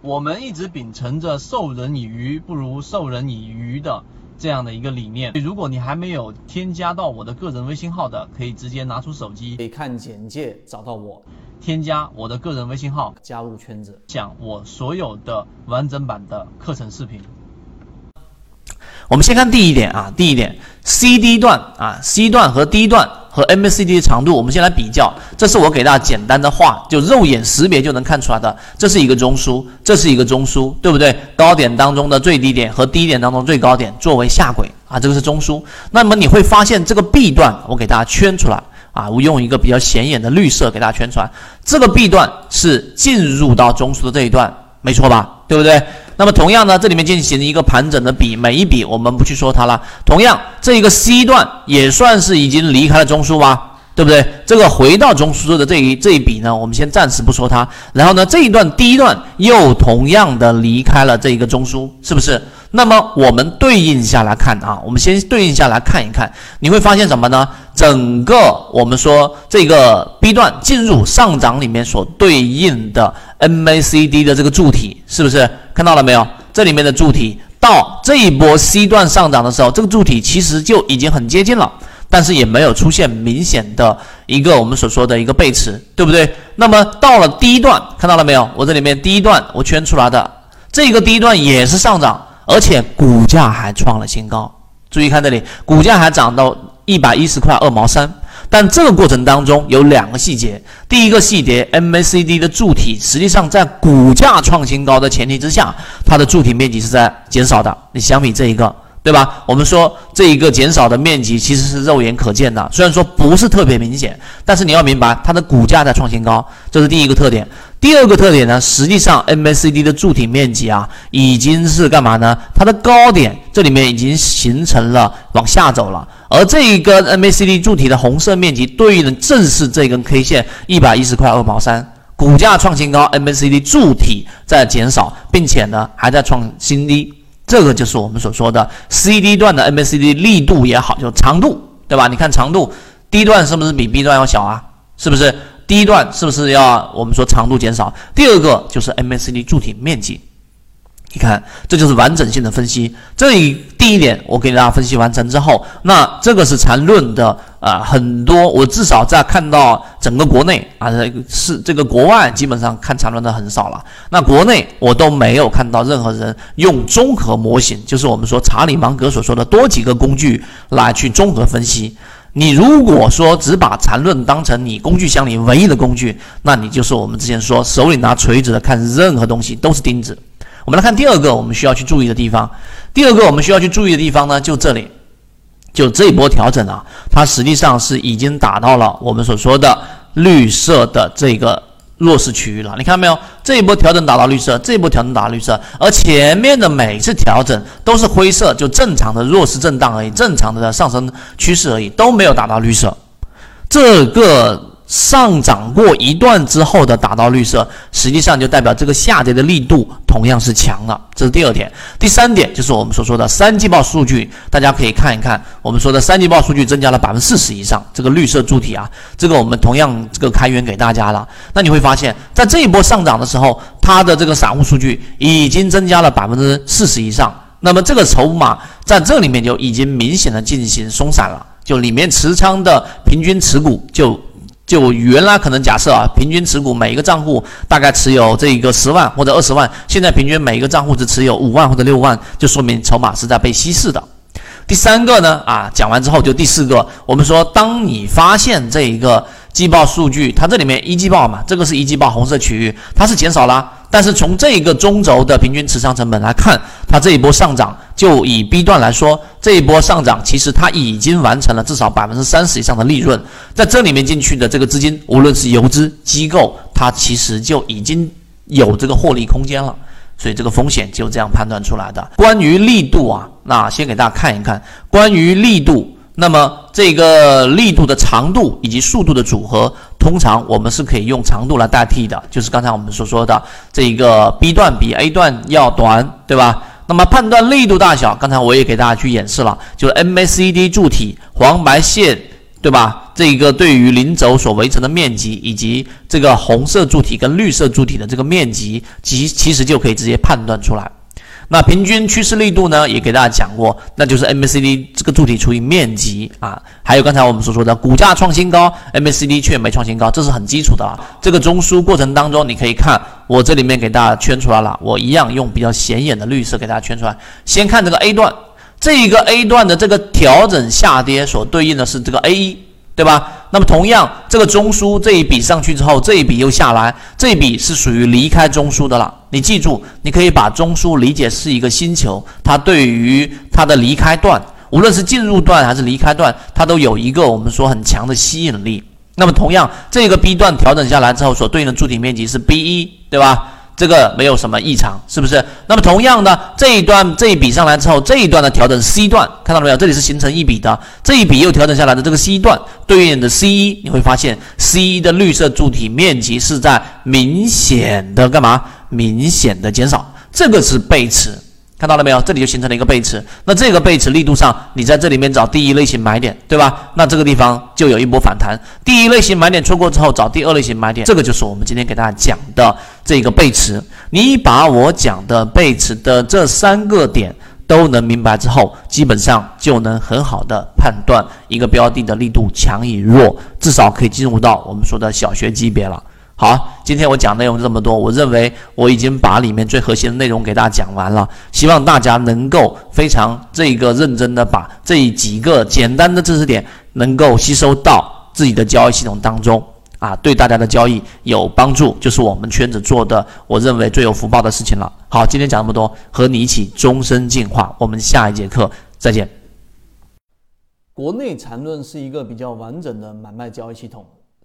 我们一直秉承着授人以鱼不如授人以渔的这样的一个理念。如果你还没有添加到我的个人微信号的，可以直接拿出手机，可以看简介找到我，添加我的个人微信号，加入圈子，讲我所有的完整版的课程视频。我们先看第一点啊，第一点，C D 段啊，C 段和 D 段和 MACD 的长度，我们先来比较。这是我给大家简单的画，就肉眼识别就能看出来的。这是一个中枢，这是一个中枢，对不对？高点当中的最低点和低点当中最高点作为下轨啊，这个是中枢。那么你会发现这个 B 段，我给大家圈出来啊，我用一个比较显眼的绿色给大家圈出来。这个 B 段是进入到中枢的这一段，没错吧？对不对？那么同样呢，这里面进行一个盘整的比，每一笔我们不去说它了。同样，这一个 C 段也算是已经离开了中枢吧，对不对？这个回到中枢的这一这一笔呢，我们先暂时不说它。然后呢，这一段第一段又同样的离开了这一个中枢，是不是？那么我们对应下来看啊，我们先对应下来看一看，你会发现什么呢？整个我们说这个 B 段进入上涨里面所对应的 MACD 的这个柱体，是不是？看到了没有？这里面的柱体到这一波 C 段上涨的时候，这个柱体其实就已经很接近了，但是也没有出现明显的一个我们所说的一个背驰，对不对？那么到了第一段，看到了没有？我这里面第一段我圈出来的这个第一段也是上涨，而且股价还创了新高。注意看这里，股价还涨到一百一十块二毛三。但这个过程当中有两个细节，第一个细节，MACD 的柱体实际上在股价创新高的前提之下，它的柱体面积是在减少的。你相比这一个，对吧？我们说这一个减少的面积其实是肉眼可见的，虽然说不是特别明显，但是你要明白它的股价在创新高，这是第一个特点。第二个特点呢，实际上 MACD 的柱体面积啊，已经是干嘛呢？它的高点这里面已经形成了往下走了，而这一根 MACD 柱体的红色面积对应的正是这根 K 线一百一十块二毛三，股价创新高，MACD 柱体在减少，并且呢还在创新低，这个就是我们所说的 CD 段的 MACD 力度也好，就长度，对吧？你看长度，D 段是不是比 B 段要小啊？是不是？第一段是不是要我们说长度减少？第二个就是 MACD 柱体面积，你看这就是完整性的分析。这一第一点我给大家分析完成之后，那这个是缠论的啊，很多我至少在看到整个国内啊是这个国外基本上看缠论的很少了。那国内我都没有看到任何人用综合模型，就是我们说查理芒格所说的多几个工具来去综合分析。你如果说只把缠论当成你工具箱里唯一的工具，那你就是我们之前说手里拿锤子的看任何东西都是钉子。我们来看第二个我们需要去注意的地方，第二个我们需要去注意的地方呢，就这里，就这一波调整啊，它实际上是已经打到了我们所说的绿色的这个。弱势区域了，你看到没有？这一波调整打到绿色，这一波调整打到绿色，而前面的每次调整都是灰色，就正常的弱势震荡而已，正常的上升趋势而已，都没有达到绿色，这个。上涨过一段之后的打到绿色，实际上就代表这个下跌的力度同样是强的，这是第二点。第三点就是我们所说的三季报数据，大家可以看一看，我们说的三季报数据增加了百分之四十以上，这个绿色柱体啊，这个我们同样这个开源给大家了。那你会发现在这一波上涨的时候，它的这个散户数据已经增加了百分之四十以上，那么这个筹码在这里面就已经明显的进行松散了，就里面持仓的平均持股就。就原来可能假设啊，平均持股每一个账户大概持有这一个十万或者二十万，现在平均每一个账户只持有五万或者六万，就说明筹码是在被稀释的。第三个呢，啊，讲完之后就第四个，我们说，当你发现这一个季报数据，它这里面一季报嘛，这个是一季报红色区域，它是减少了。但是从这个中轴的平均持仓成本来看，它这一波上涨，就以 B 段来说，这一波上涨其实它已经完成了至少百分之三十以上的利润，在这里面进去的这个资金，无论是游资机构，它其实就已经有这个获利空间了，所以这个风险就这样判断出来的。关于力度啊，那先给大家看一看，关于力度。那么这个力度的长度以及速度的组合，通常我们是可以用长度来代替的，就是刚才我们所说的这一个 B 段比 A 段要短，对吧？那么判断力度大小，刚才我也给大家去演示了，就是 MACD 柱体黄白线对吧？这个对于零轴所围成的面积，以及这个红色柱体跟绿色柱体的这个面积，其其实就可以直接判断出来。那平均趋势力度呢，也给大家讲过，那就是 MACD 这个柱体除以面积啊。还有刚才我们所说的股价创新高，MACD 却没创新高，这是很基础的啊。这个中枢过程当中，你可以看我这里面给大家圈出来了，我一样用比较显眼的绿色给大家圈出来。先看这个 A 段。这一个 A 段的这个调整下跌所对应的是这个 A 一，对吧？那么同样，这个中枢这一笔上去之后，这一笔又下来，这一笔是属于离开中枢的了。你记住，你可以把中枢理解是一个星球，它对于它的离开段，无论是进入段还是离开段，它都有一个我们说很强的吸引力。那么同样，这个 B 段调整下来之后所对应的柱体面积是 B 一，对吧？这个没有什么异常，是不是？那么同样的这一段这一笔上来之后，这一段的调整 C 段看到没有？这里是形成一笔的，这一笔又调整下来的这个 C 段对应的 C 一，你会发现 C 一的绿色柱体面积是在明显的干嘛？明显的减少，这个是背驰。看到了没有？这里就形成了一个背驰。那这个背驰力度上，你在这里面找第一类型买点，对吧？那这个地方就有一波反弹。第一类型买点错过之后，找第二类型买点，这个就是我们今天给大家讲的这个背驰。你把我讲的背驰的这三个点都能明白之后，基本上就能很好的判断一个标的的力度强与弱，至少可以进入到我们说的小学级别了。好，今天我讲内容这么多，我认为我已经把里面最核心的内容给大家讲完了。希望大家能够非常这个认真的把这几个简单的知识点能够吸收到自己的交易系统当中啊，对大家的交易有帮助，就是我们圈子做的我认为最有福报的事情了。好，今天讲这么多，和你一起终身进化，我们下一节课再见。国内缠论是一个比较完整的买卖交易系统。